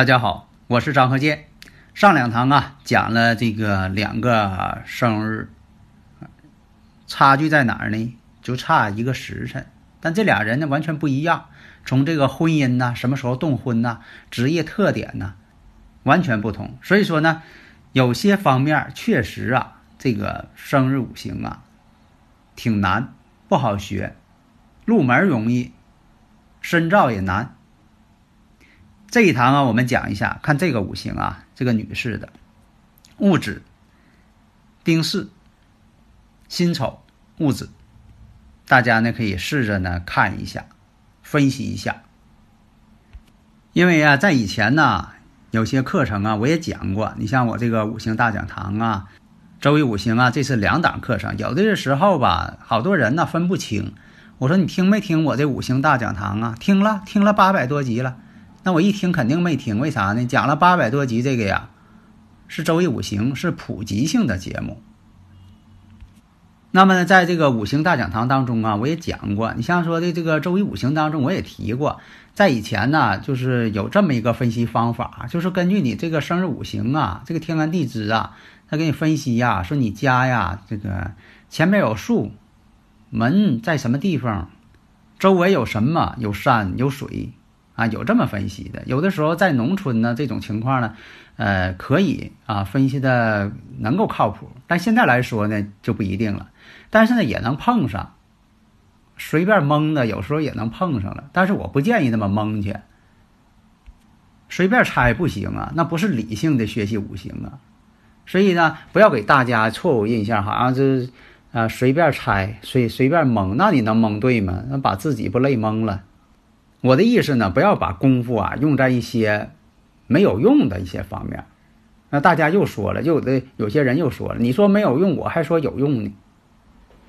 大家好，我是张鹤剑。上两堂啊，讲了这个两个生日，差距在哪儿呢？就差一个时辰，但这俩人呢完全不一样。从这个婚姻呐，什么时候动婚呐，职业特点呐，完全不同。所以说呢，有些方面确实啊，这个生日五行啊，挺难，不好学，入门容易，深造也难。这一堂啊，我们讲一下，看这个五行啊，这个女士的戊子、丁巳、辛丑、戊子，大家呢可以试着呢看一下，分析一下。因为啊，在以前呢，有些课程啊，我也讲过。你像我这个五行大讲堂啊，周易五行啊，这是两档课程。有的时候吧，好多人呢分不清。我说你听没听我这五行大讲堂啊？听了，听了八百多集了。那我一听肯定没听，为啥呢？讲了八百多集，这个呀是周易五行，是普及性的节目。那么呢，在这个五行大讲堂当中啊，我也讲过，你像说的这个周易五行当中，我也提过，在以前呢，就是有这么一个分析方法，就是根据你这个生日五行啊，这个天干地支啊，他给你分析呀，说你家呀，这个前面有树，门在什么地方，周围有什么，有山有水。啊，有这么分析的，有的时候在农村呢，这种情况呢，呃，可以啊分析的能够靠谱，但现在来说呢就不一定了。但是呢也能碰上，随便蒙的有时候也能碰上了，但是我不建议那么蒙去，随便猜不行啊，那不是理性的学习五行啊。所以呢，不要给大家错误印象，好像是啊随便猜，随随便蒙，那你能蒙对吗？那把自己不累蒙了。我的意思呢，不要把功夫啊用在一些没有用的一些方面。那大家又说了，有的有些人又说了，你说没有用，我还说有用呢。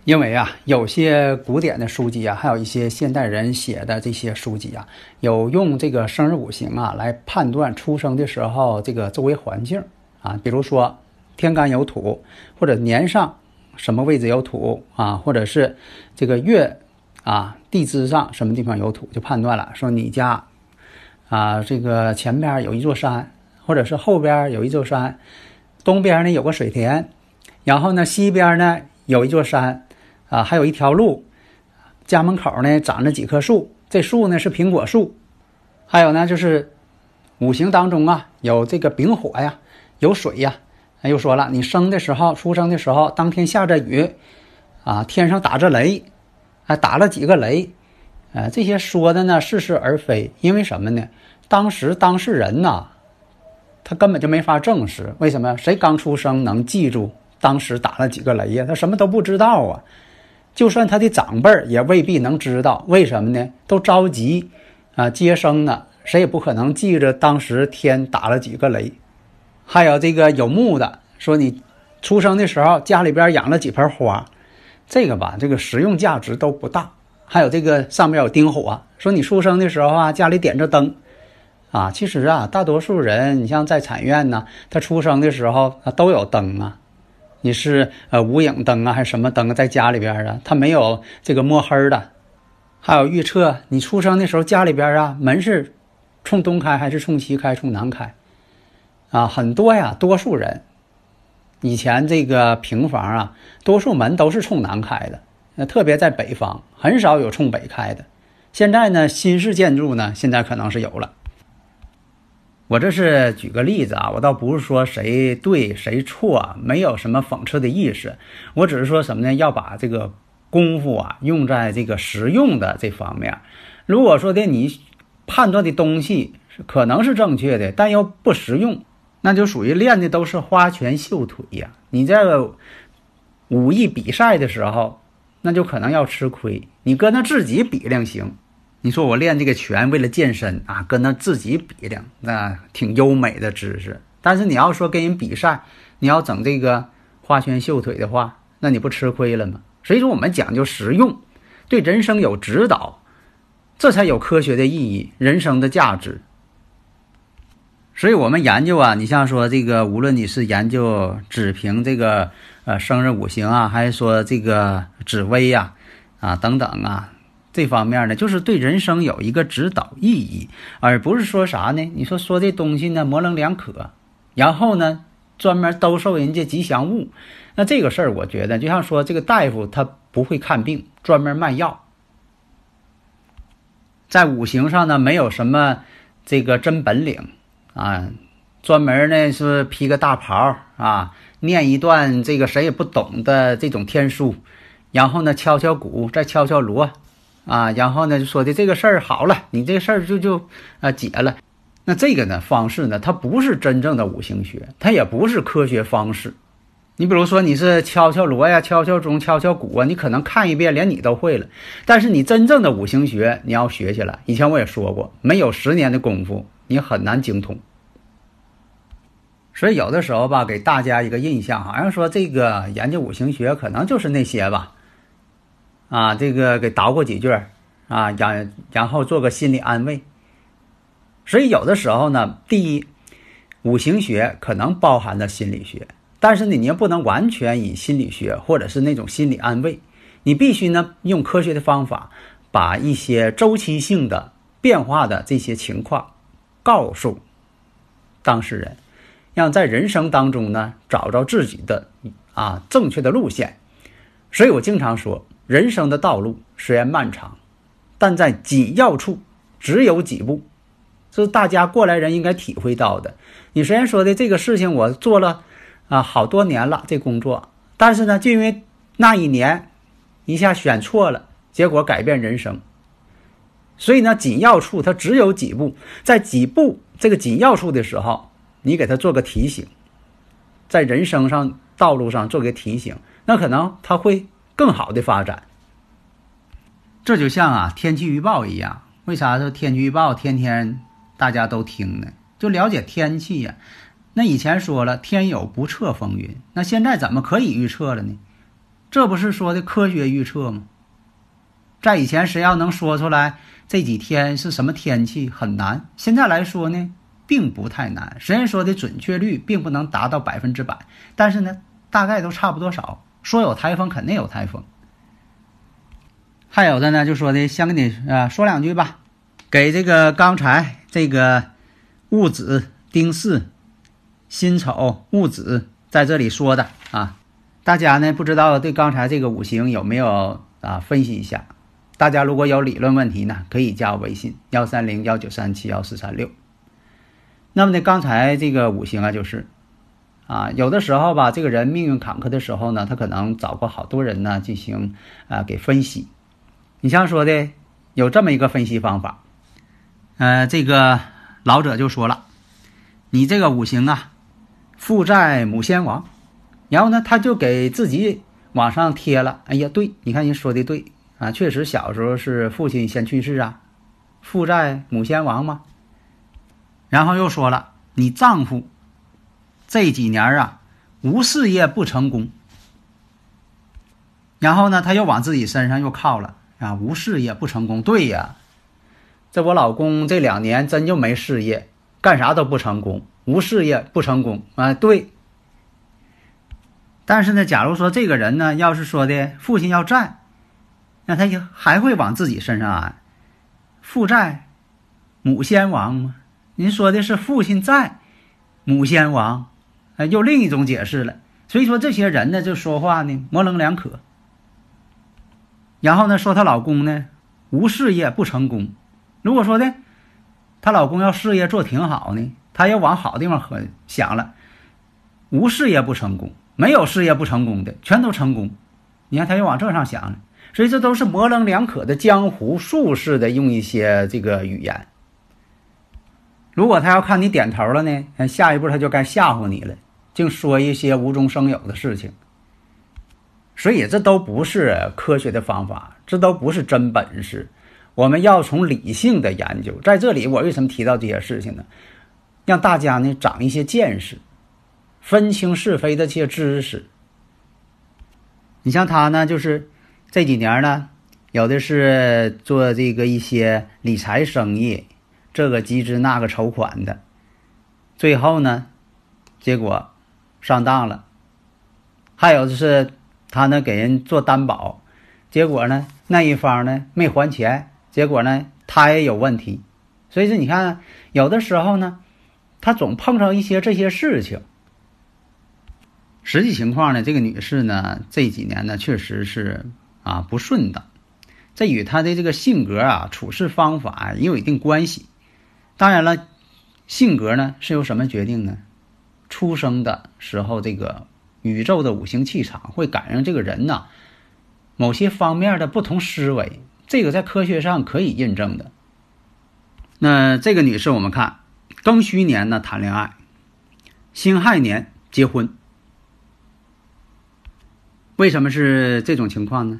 因为啊，有些古典的书籍啊，还有一些现代人写的这些书籍啊，有用这个生日五行啊来判断出生的时候这个周围环境啊，比如说天干有土，或者年上什么位置有土啊，或者是这个月。啊，地支上什么地方有土，就判断了，说你家，啊，这个前边有一座山，或者是后边有一座山，东边呢有个水田，然后呢西边呢有一座山，啊，还有一条路，家门口呢长着几棵树，这树呢是苹果树，还有呢就是五行当中啊有这个丙火呀，有水呀，又说了，你生的时候出生的时候当天下着雨，啊，天上打着雷。打了几个雷，呃，这些说的呢似是而非，因为什么呢？当时当事人呐，他根本就没法证实。为什么？谁刚出生能记住当时打了几个雷呀？他什么都不知道啊。就算他的长辈也未必能知道。为什么呢？都着急啊接生呢，谁也不可能记着当时天打了几个雷。还有这个有墓的，说你出生的时候家里边养了几盆花。这个吧，这个实用价值都不大。还有这个上面有丁火，说你出生的时候啊，家里点着灯，啊，其实啊，大多数人，你像在产院呢，他出生的时候啊都有灯啊。你是呃无影灯啊，还是什么灯在家里边啊？他没有这个摸黑的。还有预测你出生的时候家里边啊门是冲东开还是冲西开、冲南开啊？很多呀，多数人。以前这个平房啊，多数门都是冲南开的，那特别在北方，很少有冲北开的。现在呢，新式建筑呢，现在可能是有了。我这是举个例子啊，我倒不是说谁对谁错，没有什么讽刺的意思。我只是说什么呢？要把这个功夫啊用在这个实用的这方面。如果说的你判断的东西可能是正确的，但又不实用。那就属于练的都是花拳绣腿呀。你这个武艺比赛的时候，那就可能要吃亏。你搁那自己比量行，你说我练这个拳为了健身啊，搁那自己比量，那挺优美的知识。但是你要说跟人比赛，你要整这个花拳绣腿的话，那你不吃亏了吗？所以说我们讲究实用，对人生有指导，这才有科学的意义，人生的价值。所以我们研究啊，你像说这个，无论你是研究只凭这个呃生日五行啊，还是说这个紫微呀啊等等啊，这方面呢，就是对人生有一个指导意义，而不是说啥呢？你说说这东西呢模棱两可，然后呢专门兜售人家吉祥物，那这个事儿我觉得就像说这个大夫他不会看病，专门卖药，在五行上呢没有什么这个真本领。啊，专门呢是披个大袍啊，念一段这个谁也不懂的这种天书，然后呢敲敲鼓，再敲敲锣，啊，然后呢就说的这个事儿好了，你这个事儿就就啊解了。那这个呢方式呢，它不是真正的五行学，它也不是科学方式。你比如说你是敲敲锣呀，敲敲钟，敲敲鼓啊，你可能看一遍连你都会了。但是你真正的五行学你要学起来，以前我也说过，没有十年的功夫。你很难精通，所以有的时候吧，给大家一个印象，好像说这个研究五行学可能就是那些吧，啊，这个给捣鼓几句啊，然然后做个心理安慰。所以有的时候呢，第一，五行学可能包含了心理学，但是呢，你也不能完全以心理学或者是那种心理安慰，你必须呢用科学的方法，把一些周期性的变化的这些情况。告诉当事人，让在人生当中呢找着自己的啊正确的路线。所以我经常说，人生的道路虽然漫长，但在紧要处只有几步，这是大家过来人应该体会到的。你虽然说的这个事情我做了啊好多年了这工作，但是呢，就因为那一年一下选错了，结果改变人生。所以呢，紧要处它只有几步，在几步这个紧要处的时候，你给他做个提醒，在人生上道路上做个提醒，那可能他会更好的发展。这就像啊天气预报一样，为啥说天气预报天天大家都听呢？就了解天气呀。那以前说了天有不测风云，那现在怎么可以预测了呢？这不是说的科学预测吗？在以前谁要能说出来？这几天是什么天气很难，现在来说呢，并不太难。虽然说的准确率并不能达到百分之百，但是呢，大概都差不多少。说有台风肯定有台风，还有的呢，就说的先跟你啊说两句吧，给这个刚才这个戊子、丁巳、辛丑、戊子在这里说的啊，大家呢不知道对刚才这个五行有没有啊分析一下？大家如果有理论问题呢，可以加我微信幺三零幺九三七幺四三六。那么呢，刚才这个五行啊，就是啊，有的时候吧，这个人命运坎坷的时候呢，他可能找过好多人呢进行啊给分析。你像说的有这么一个分析方法，呃，这个老者就说了，你这个五行啊，父债母先亡，然后呢，他就给自己往上贴了。哎呀，对，你看人说的对。啊，确实，小时候是父亲先去世啊，父债母先亡嘛。然后又说了，你丈夫这几年啊，无事业不成功。然后呢，他又往自己身上又靠了啊，无事业不成功。对呀，这我老公这两年真就没事业，干啥都不成功，无事业不成功啊。对。但是呢，假如说这个人呢，要是说的父亲要债。那他就还会往自己身上安，父债，母先亡吗？您说的是父亲在，母先亡，哎，又另一种解释了。所以说这些人呢，就说话呢模棱两可。然后呢，说她老公呢无事业不成功。如果说呢她老公要事业做挺好呢，她要往好地方很想了，无事业不成功，没有事业不成功的，全都成功。你看，她又往这上想了。所以这都是模棱两可的江湖术士的用一些这个语言。如果他要看你点头了呢，下一步他就该吓唬你了，净说一些无中生有的事情。所以这都不是科学的方法，这都不是真本事。我们要从理性的研究。在这里，我为什么提到这些事情呢？让大家呢长一些见识，分清是非的这些知识。你像他呢，就是这几年呢，有的是做这个一些理财生意，这个集资那个筹款的，最后呢，结果上当了。还有就是他呢给人做担保，结果呢那一方呢没还钱。结果呢，他也有问题，所以说你看，有的时候呢，他总碰上一些这些事情。实际情况呢，这个女士呢，这几年呢，确实是啊不顺的，这与他的这个性格啊、处事方法也有一定关系。当然了，性格呢是由什么决定呢？出生的时候，这个宇宙的五行气场会感应这个人呢，某些方面的不同思维。这个在科学上可以印证的。那这个女士，我们看庚戌年呢谈恋爱，辛亥年结婚。为什么是这种情况呢？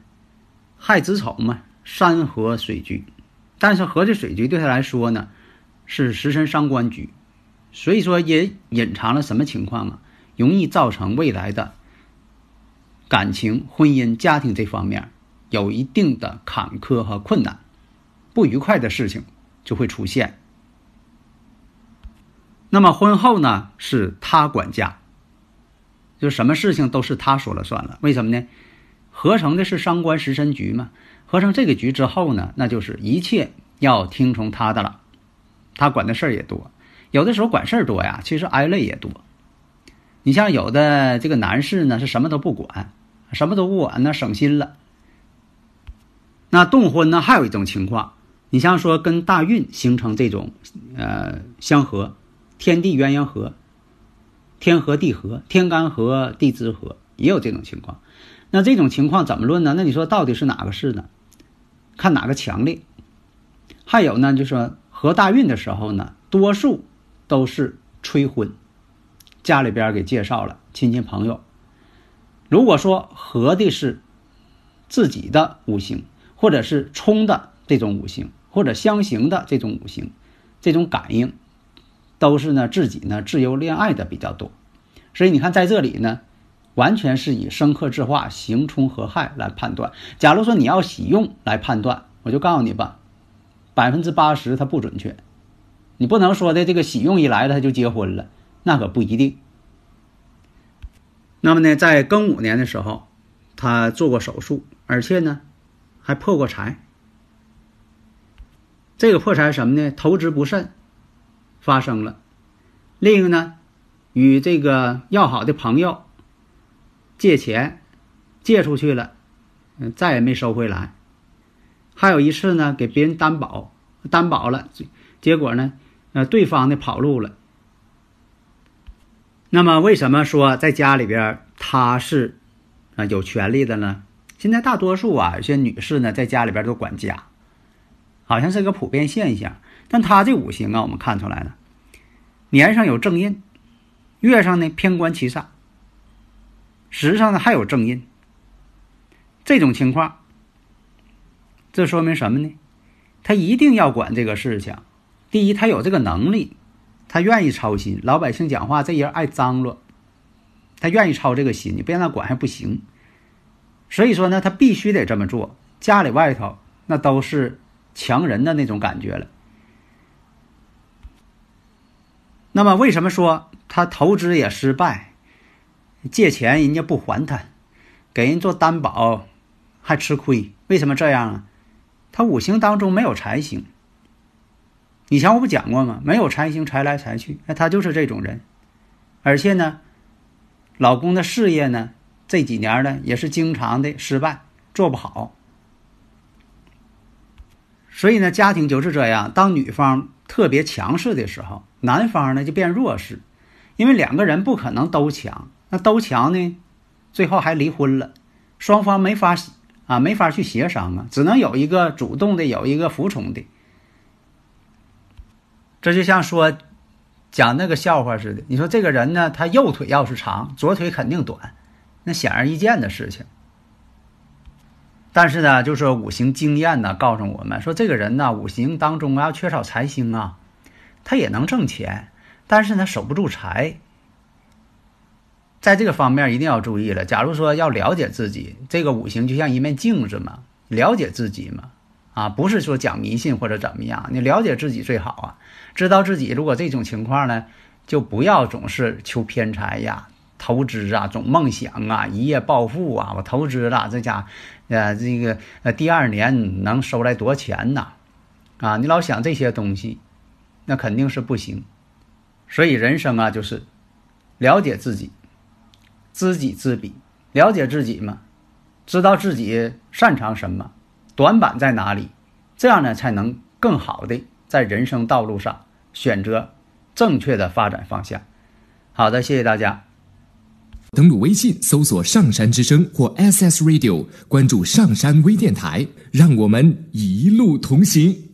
亥子丑嘛，山河水局，但是合这水局对他来说呢，是食神伤官局，所以说也隐藏了什么情况啊？容易造成未来的感情、婚姻、家庭这方面。有一定的坎坷和困难，不愉快的事情就会出现。那么婚后呢，是他管家，就什么事情都是他说了算了。为什么呢？合成的是伤官食神局嘛。合成这个局之后呢，那就是一切要听从他的了。他管的事儿也多，有的时候管事儿多呀，其实挨累也多。你像有的这个男士呢，是什么都不管，什么都不管，那省心了。那动婚呢？还有一种情况，你像说跟大运形成这种，呃，相合，天地鸳鸯合，天合地合，天干合地支合，也有这种情况。那这种情况怎么论呢？那你说到底是哪个是呢？看哪个强烈。还有呢，就说合大运的时候呢，多数都是催婚，家里边给介绍了亲戚朋友。如果说合的是自己的五行。或者是冲的这种五行，或者相刑的这种五行，这种感应，都是呢自己呢自由恋爱的比较多。所以你看在这里呢，完全是以生克制化、刑冲合害来判断。假如说你要喜用来判断，我就告诉你吧，百分之八十它不准确。你不能说的这个喜用一来了他就结婚了，那可不一定。那么呢，在庚午年的时候，他做过手术，而且呢。还破过财，这个破财什么呢？投资不慎发生了。另一个呢，与这个要好的朋友借钱，借出去了，嗯，再也没收回来。还有一次呢，给别人担保，担保了，结果呢，呃，对方呢跑路了。那么，为什么说在家里边他是啊有权利的呢？现在大多数啊，有些女士呢，在家里边都管家，好像是个普遍现象。但他这五行啊，我们看出来了，年上有正印，月上呢偏官七煞，实际上呢还有正印。这种情况，这说明什么呢？他一定要管这个事情。第一，他有这个能力，他愿意操心。老百姓讲话，这人爱张罗，他愿意操这个心，你不让他管还不行。所以说呢，他必须得这么做。家里外头那都是强人的那种感觉了。那么为什么说他投资也失败，借钱人家不还他，给人做担保还吃亏？为什么这样啊？他五行当中没有财星。以前我不讲过吗？没有财星，财来财去，那他就是这种人。而且呢，老公的事业呢？这几年呢，也是经常的失败，做不好。所以呢，家庭就是这样。当女方特别强势的时候，男方呢就变弱势，因为两个人不可能都强。那都强呢，最后还离婚了，双方没法啊，没法去协商啊，只能有一个主动的，有一个服从的。这就像说讲那个笑话似的。你说这个人呢，他右腿要是长，左腿肯定短，那显而易见的事情。但是呢，就是五行经验呢，告诉我们说，这个人呢，五行当中啊缺少财星啊，他也能挣钱，但是呢守不住财。在这个方面一定要注意了。假如说要了解自己，这个五行就像一面镜子嘛，了解自己嘛，啊，不是说讲迷信或者怎么样，你了解自己最好啊。知道自己如果这种情况呢，就不要总是求偏财呀、投资啊、总梦想啊、一夜暴富啊。我投资了，这家，呃，这个呃，第二年能收来多钱呐？啊，你老想这些东西，那肯定是不行。所以人生啊，就是了解自己。知己知彼，了解自己嘛，知道自己擅长什么，短板在哪里，这样呢才能更好的在人生道路上选择正确的发展方向。好的，谢谢大家。登录微信搜索“上山之声”或 “SS Radio”，关注上山微电台，让我们一路同行。